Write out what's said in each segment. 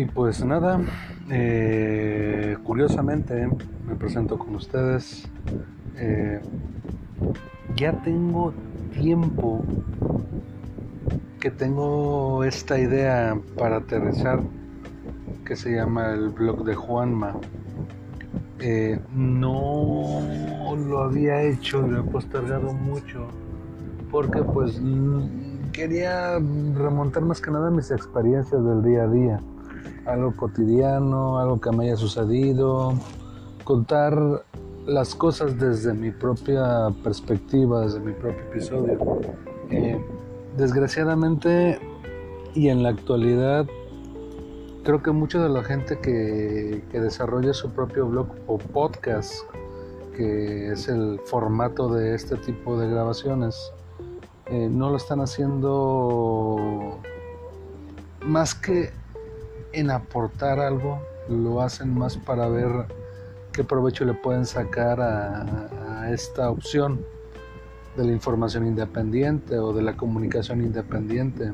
Y pues nada, eh, curiosamente me presento con ustedes. Eh, ya tengo tiempo que tengo esta idea para aterrizar que se llama el blog de Juanma. Eh, no lo había hecho, lo he postergado mucho porque pues quería remontar más que nada mis experiencias del día a día, algo cotidiano, algo que me haya sucedido, contar las cosas desde mi propia perspectiva, desde mi propio episodio. Eh, desgraciadamente y en la actualidad creo que mucha de la gente que, que, desarrolla su propio blog o podcast, que es el formato de este tipo de grabaciones, eh, no lo están haciendo más que en aportar algo, lo hacen más para ver qué provecho le pueden sacar a, esta opción de la información independiente o de la comunicación independiente.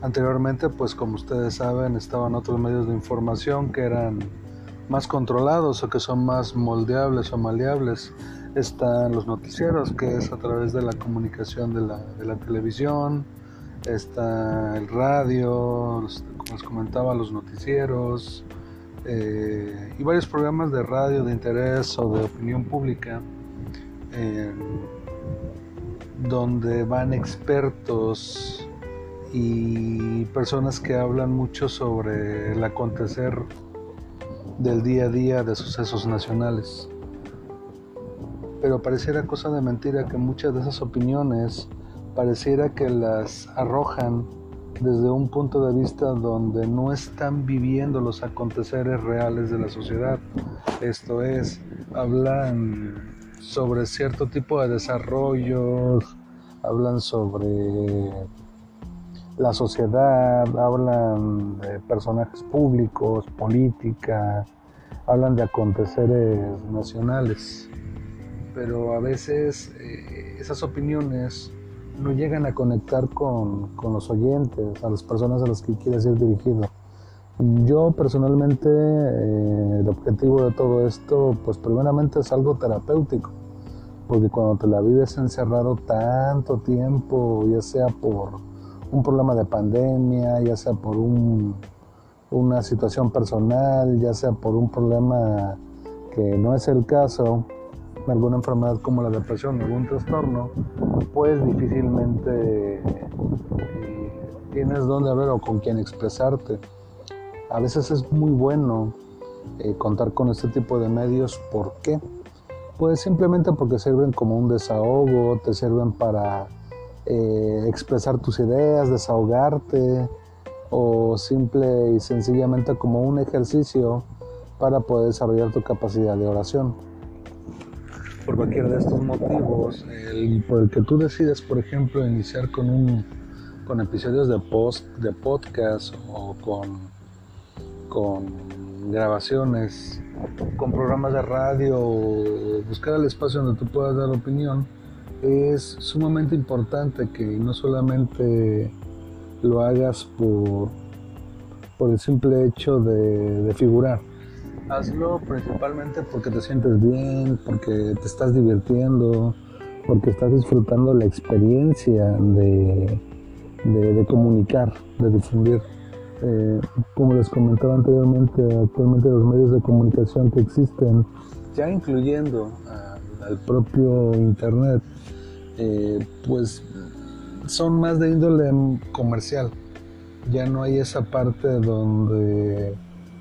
Anteriormente, pues como ustedes saben, estaban otros medios de información que eran más controlados o que son más moldeables o maleables están los noticieros, que es a través de la comunicación de la, de la televisión, está el radio, como les comentaba, los noticieros, eh, y varios programas de radio de interés o de opinión pública, eh, donde van expertos y personas que hablan mucho sobre el acontecer del día a día de sucesos nacionales. Pero pareciera cosa de mentira que muchas de esas opiniones pareciera que las arrojan desde un punto de vista donde no están viviendo los aconteceres reales de la sociedad. Esto es, hablan sobre cierto tipo de desarrollos, hablan sobre la sociedad, hablan de personajes públicos, política, hablan de aconteceres nacionales pero a veces eh, esas opiniones no llegan a conectar con, con, los oyentes, a las personas a las que quieres ir dirigido. Yo personalmente eh, el objetivo de todo esto, pues primeramente es algo terapéutico, porque cuando te la vives encerrado tanto tiempo, ya sea por un problema de pandemia, ya sea por un, una situación personal, ya sea por un problema que no es el caso, alguna enfermedad como la depresión, algún trastorno, pues difícilmente eh, tienes dónde hablar o con quién expresarte. A veces es muy bueno eh, contar con este tipo de medios. ¿Por qué? Pues simplemente porque sirven como un desahogo, te sirven para eh, expresar tus ideas, desahogarte o simple y sencillamente como un ejercicio para poder desarrollar tu capacidad de oración por cualquiera de estos motivos, el, por el que tú decides, por ejemplo, iniciar con un con episodios de post de podcast o con con grabaciones, con programas de radio, buscar el espacio donde tú puedas dar opinión, es sumamente importante que no solamente lo hagas por, por el simple hecho de figurar, hazlo principalmente porque te sientes bien, porque te estás divirtiendo, porque estás disfrutando la experiencia de, de, comunicar, de difundir. Eh, como les comentaba anteriormente, actualmente los medios de comunicación que existen, ya incluyendo al propio Internet, eh, pues son más de índole comercial. Ya no hay esa parte donde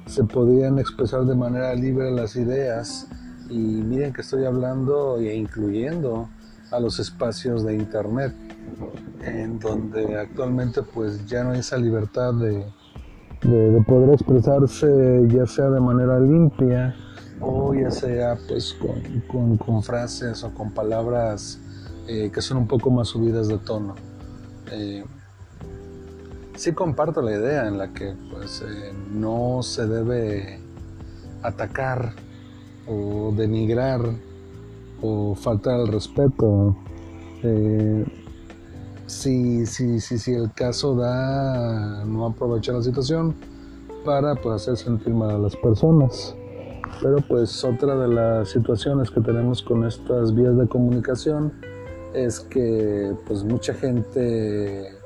se podían expresar de manera libre las ideas y miren que estoy hablando e incluyendo a los espacios de internet en donde actualmente pues ya no hay esa libertad de, de, poder expresarse ya sea de manera limpia o ya sea pues con, con, frases o con palabras eh, que son un poco más subidas de tono. Eh, sí comparto la idea en la que pues eh, no se debe atacar o denigrar o faltar al respeto. Eh, si, si, si, el caso da no aprovechar la situación para pues, hacer sentir mal a las personas. Pero pues otra de las situaciones que tenemos con estas vías de comunicación es que pues mucha gente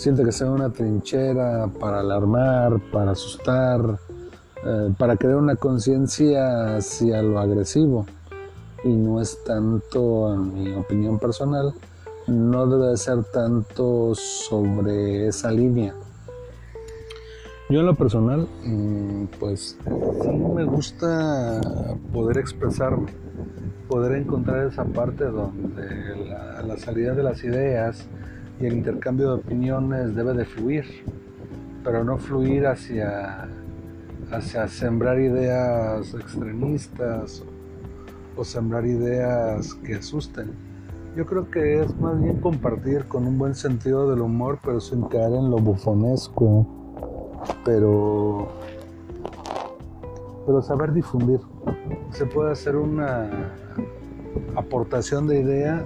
siente que sea una trinchera para alarmar, para asustar, eh, para crear una conciencia hacia lo agresivo. Y no es tanto, en mi opinión personal, no debe ser tanto sobre esa línea. Yo en lo personal, mm, pues sí me gusta poder expresarme, poder encontrar esa parte donde la, salida de las ideas y el intercambio de opiniones debe de fluir, pero no fluir hacia, hacia sembrar ideas extremistas o sembrar ideas que asusten yo creo que es más bien compartir con un buen sentido del humor, pero sin caer en lo bufonesco. Pero. Pero saber difundir. Se puede hacer una aportación de idea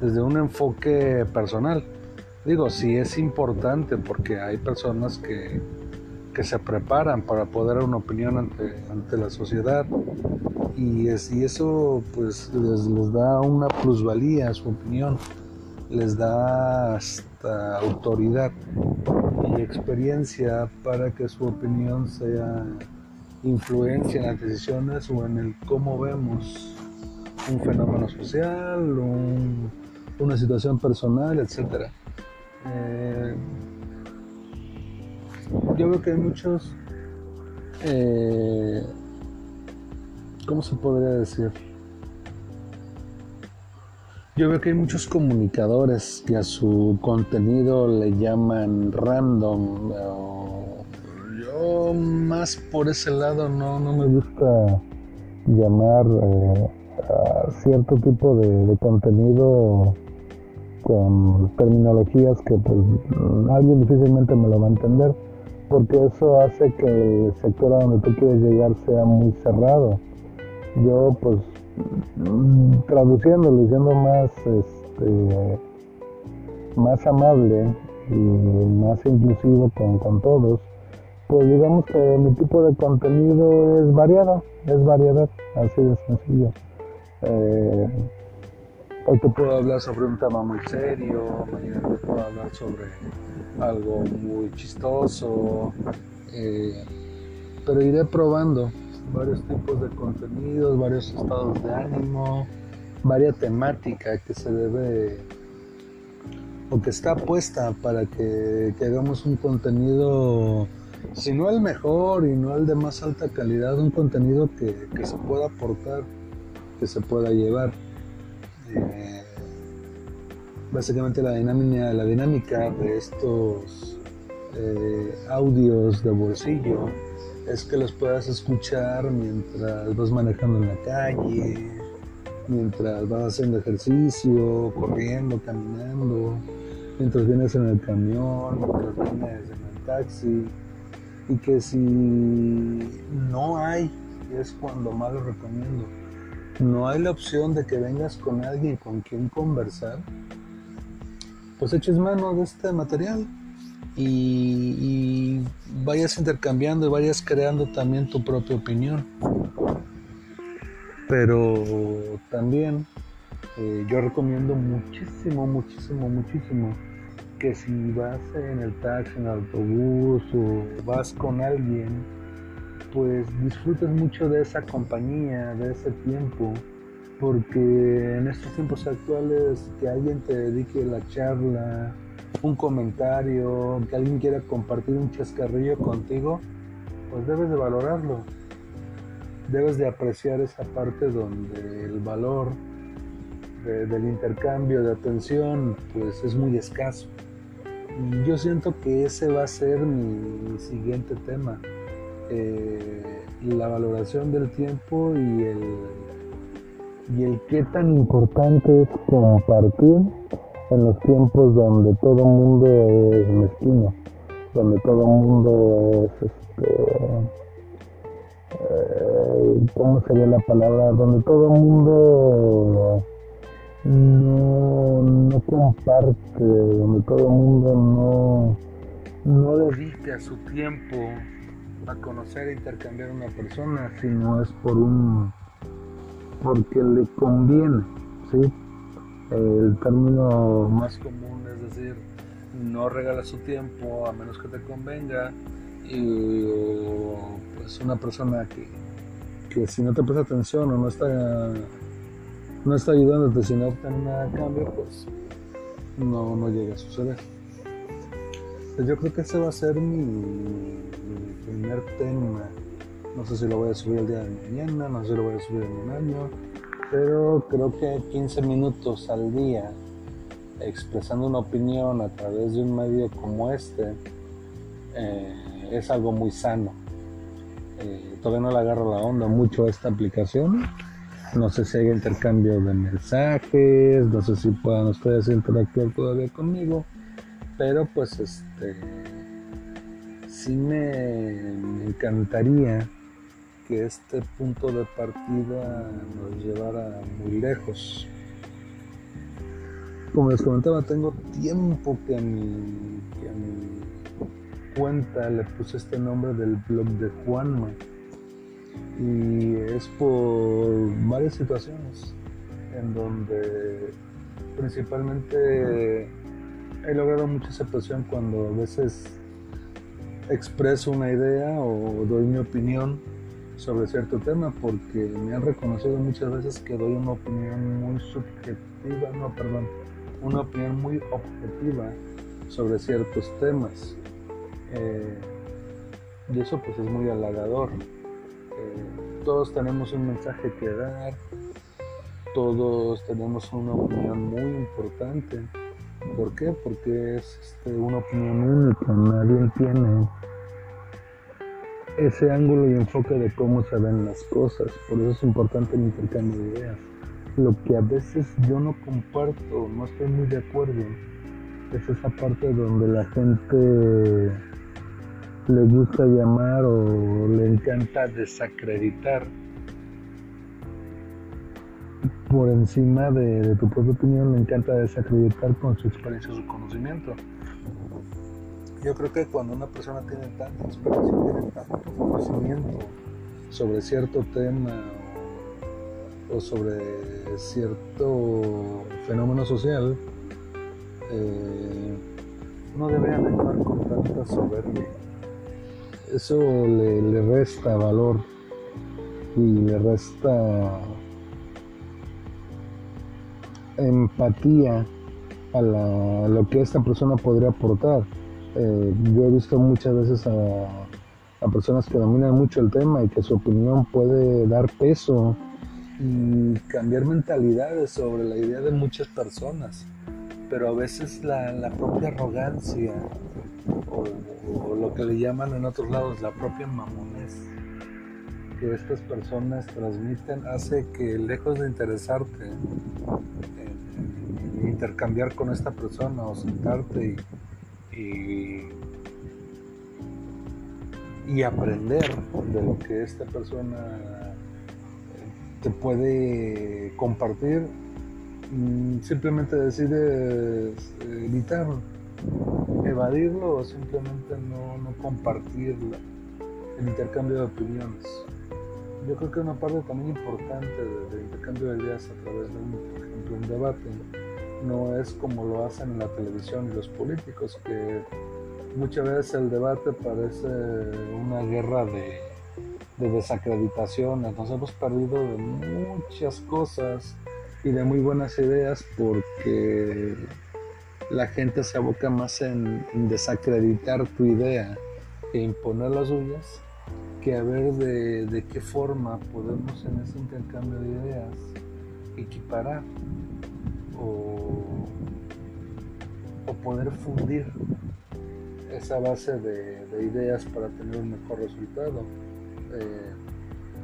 desde un enfoque personal. Digo, sí es importante porque hay personas que, que se preparan para poder dar una opinión ante, ante la sociedad y, es, eso pues les, da una plusvalía a su opinión, les da hasta autoridad y experiencia para que su opinión sea influencia en las decisiones o en el cómo vemos un fenómeno social, un, una situación personal, etc. Eh, yo veo que hay muchos eh, ¿cómo se podría decir? Yo veo que hay muchos comunicadores que a su contenido le llaman random. Yo más por ese lado no, me gusta llamar eh, a cierto tipo de, contenido con terminologías que pues alguien difícilmente me lo va a entender porque eso hace que el sector a donde tú quieres llegar sea muy cerrado yo pues traduciéndolo, siendo más este, más amable y más inclusivo con, todos, pues digamos que mi tipo de contenido es variado, es variedad, así de sencillo. Eh, hoy te puedo hablar sobre un tema muy serio, mañana puedo hablar sobre algo muy chistoso, eh, pero iré probando varios tipos de contenidos, varios estados de ánimo, varia temática que se debe o que está puesta para que, hagamos un contenido, si no el mejor y no el de más alta calidad, un contenido que, se pueda aportar, que se pueda llevar. Eh, básicamente la dinámica, la dinámica de estos eh, audios de bolsillo es que los puedas escuchar mientras vas manejando en la calle, mientras vas haciendo ejercicio, corriendo, caminando, mientras vienes en el camión, mientras vienes en el taxi. Y que si no hay, es cuando más lo recomiendo, no hay la opción de que vengas con alguien con quien conversar, pues eches mano de este material y, vayas intercambiando y vayas creando también tu propia opinión. Pero también eh, yo recomiendo muchísimo, muchísimo, muchísimo que si vas en el taxi, en el autobús o vas con alguien, pues disfrutes mucho de esa compañía, de ese tiempo, porque en estos tiempos actuales que alguien te dedique la charla, un comentario, que alguien quiera compartir un chascarrillo contigo, pues debes de valorarlo. Debes de apreciar esa parte donde el valor del intercambio de atención pues es muy escaso. Yo siento que ese va a ser mi, siguiente tema. Eh, la valoración del tiempo y el, y el qué tan importante es compartir en los tiempos donde todo el mundo es mezquino, donde todo el mundo es, este, eh, ¿cómo sería la palabra? Donde todo el mundo no, no comparte, donde todo el mundo no, no dedica su tiempo a conocer e intercambiar a una persona, sino es por un porque le conviene, ¿sí? El término más común es decir, no regala su tiempo a menos que te convenga y pues una persona que, que si no te presta atención o no está no está ayudándote si no obtiene nada a cambio pues no, no llega a suceder pues yo creo que ese va a ser mi, primer tema no sé si lo voy a subir el día de mañana no sé si lo voy a subir en un año pero creo que 15 minutos al día expresando una opinión a través de un medio como este eh, es algo muy sano. Eh, todavía no le agarro la onda mucho a esta aplicación. No sé si hay intercambio de mensajes, no sé si puedan ustedes interactuar todavía conmigo, pero pues este sí me, encantaría que este punto de partida nos llevara muy lejos como les comentaba, tengo tiempo que a mi, cuenta le puse este nombre del blog de Juanma. Y es por varias situaciones en donde principalmente he logrado mucha aceptación cuando a veces expreso una idea o doy mi opinión sobre cierto tema porque me han reconocido muchas veces que doy una opinión muy subjetiva, no, perdón, una opinión muy objetiva sobre ciertos temas. Eh, y eso pues es muy halagador. Eh, todos tenemos un mensaje que dar, todos tenemos una opinión muy importante. ¿Por qué? Porque es este, una opinión única, nadie tiene ese ángulo y enfoque de cómo se ven las cosas. Por eso es importante el intercambio de ideas lo que a veces yo no comparto, no estoy muy de acuerdo, es esa parte donde la gente le gusta llamar o le encanta desacreditar por encima de, tu propia opinión, le encanta desacreditar con su experiencia, su conocimiento. Yo creo que cuando una persona tiene tanta experiencia, tiene tanto conocimiento sobre cierto tema o sobre cierto fenómeno social, eh, no deberían actuar con tanta soberbia. Eso le, resta valor y le resta empatía a, lo que esta persona podría aportar. Eh, yo he visto muchas veces a, personas que dominan mucho el tema y que su opinión puede dar peso y cambiar mentalidades sobre la idea de muchas personas. Pero a veces la, propia arrogancia o, lo que le llaman en otros lados la propia mamonez que estas personas transmiten hace que lejos de interesarte intercambiar con esta persona o sentarte y, y aprender de lo que esta persona te puede compartir, mm, simplemente decides evitarlo, evadirlo o simplemente no, no compartir el intercambio de opiniones. Yo creo que una parte también importante del intercambio de ideas a través de un, por ejemplo, un debate no es como lo hacen en la televisión y los políticos, que muchas veces el debate parece una guerra de de desacreditación. Nos hemos perdido de muchas cosas y de muy buenas ideas porque la gente se aboca más en, desacreditar tu idea e imponer las suyas que a ver de, qué forma podemos en ese intercambio de ideas equiparar o, poder fundir esa base de ideas para tener un mejor resultado. Eh,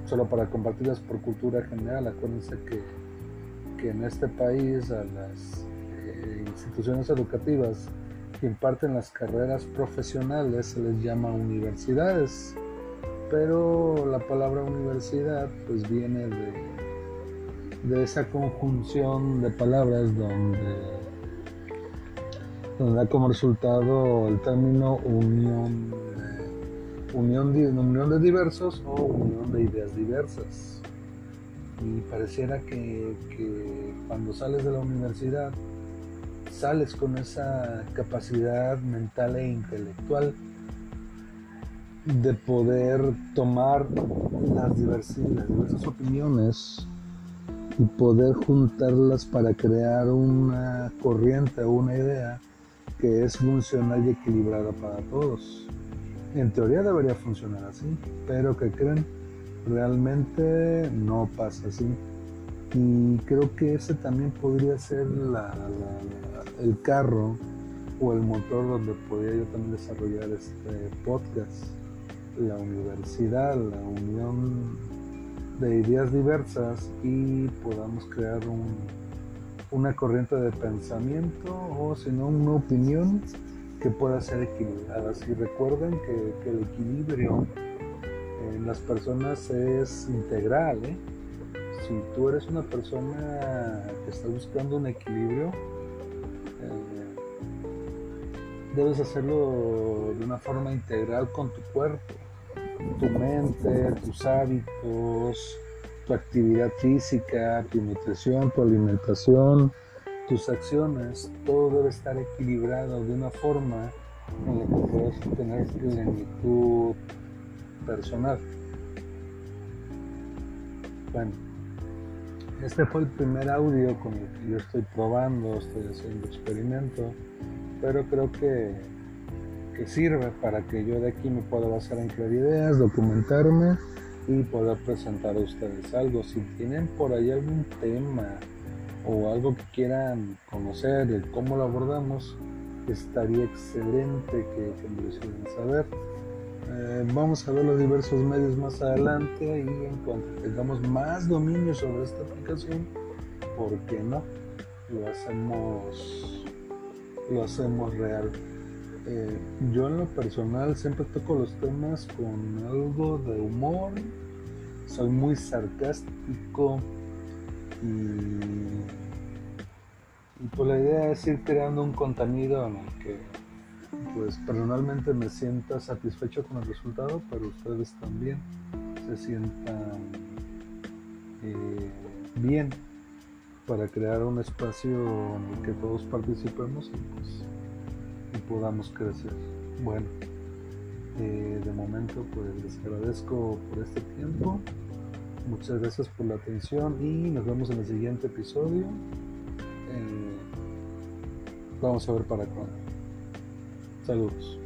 solo para compartirlas por cultura general. Acuérdense que, que en este país a las eh, instituciones educativas que imparten las carreras profesionales se les llama universidades, pero la palabra universidad pues viene de, de esa conjunción de palabras donde donde da como resultado el término unión unión de, unión de diversos o unión de ideas diversas. Y pareciera que, que cuando sales de la universidad sales con esa capacidad mental e intelectual de poder tomar las diversas, las diversas opiniones y poder juntarlas para crear una corriente o una idea que es funcional y equilibrada para todos. En teoría debería funcionar así, pero que creen, realmente no pasa así. Y creo que ese también podría ser el carro o el motor donde podría yo también desarrollar este podcast. La universidad, la unión de ideas diversas y podamos crear una corriente de pensamiento o si no una opinión que pueda ser equilibrada. Y recuerden que, el equilibrio en las personas es integral. ¿eh? Si tú eres una persona que está buscando un equilibrio, eh, debes hacerlo de una forma integral con tu cuerpo tu mente, tus hábitos, tu actividad física, tu nutrición, tu alimentación, tus acciones, todo debe estar equilibrado de una forma en la que puedas tener plenitud personal. Bueno, este fue el primer audio con el que yo estoy probando, estoy haciendo experimento, pero creo que que sirve para que yo de aquí me pueda basar en crear ideas, documentarme y poder presentar a ustedes algo. Si tienen por ahí algún tema o algo que quieran conocer, el cómo lo abordamos, estaría excelente que, me lo hicieran saber. Eh, vamos a ver los diversos medios más adelante y en cuanto tengamos más dominio sobre esta aplicación, ¿por qué no? Lo hacemos, lo hacemos real. Eh, yo en lo personal siempre toco los temas con algo de humor, soy muy sarcástico y, pues la idea es ir creando un contenido en el que pues personalmente me sienta satisfecho con el resultado, pero ustedes también se sientan eh, bien para crear un espacio en el que todos participemos y pues y podamos crecer. Bueno, eh, de momento pues les agradezco por este tiempo. Muchas gracias por la atención y nos vemos en el siguiente episodio. Eh, vamos a ver para cuándo. Saludos.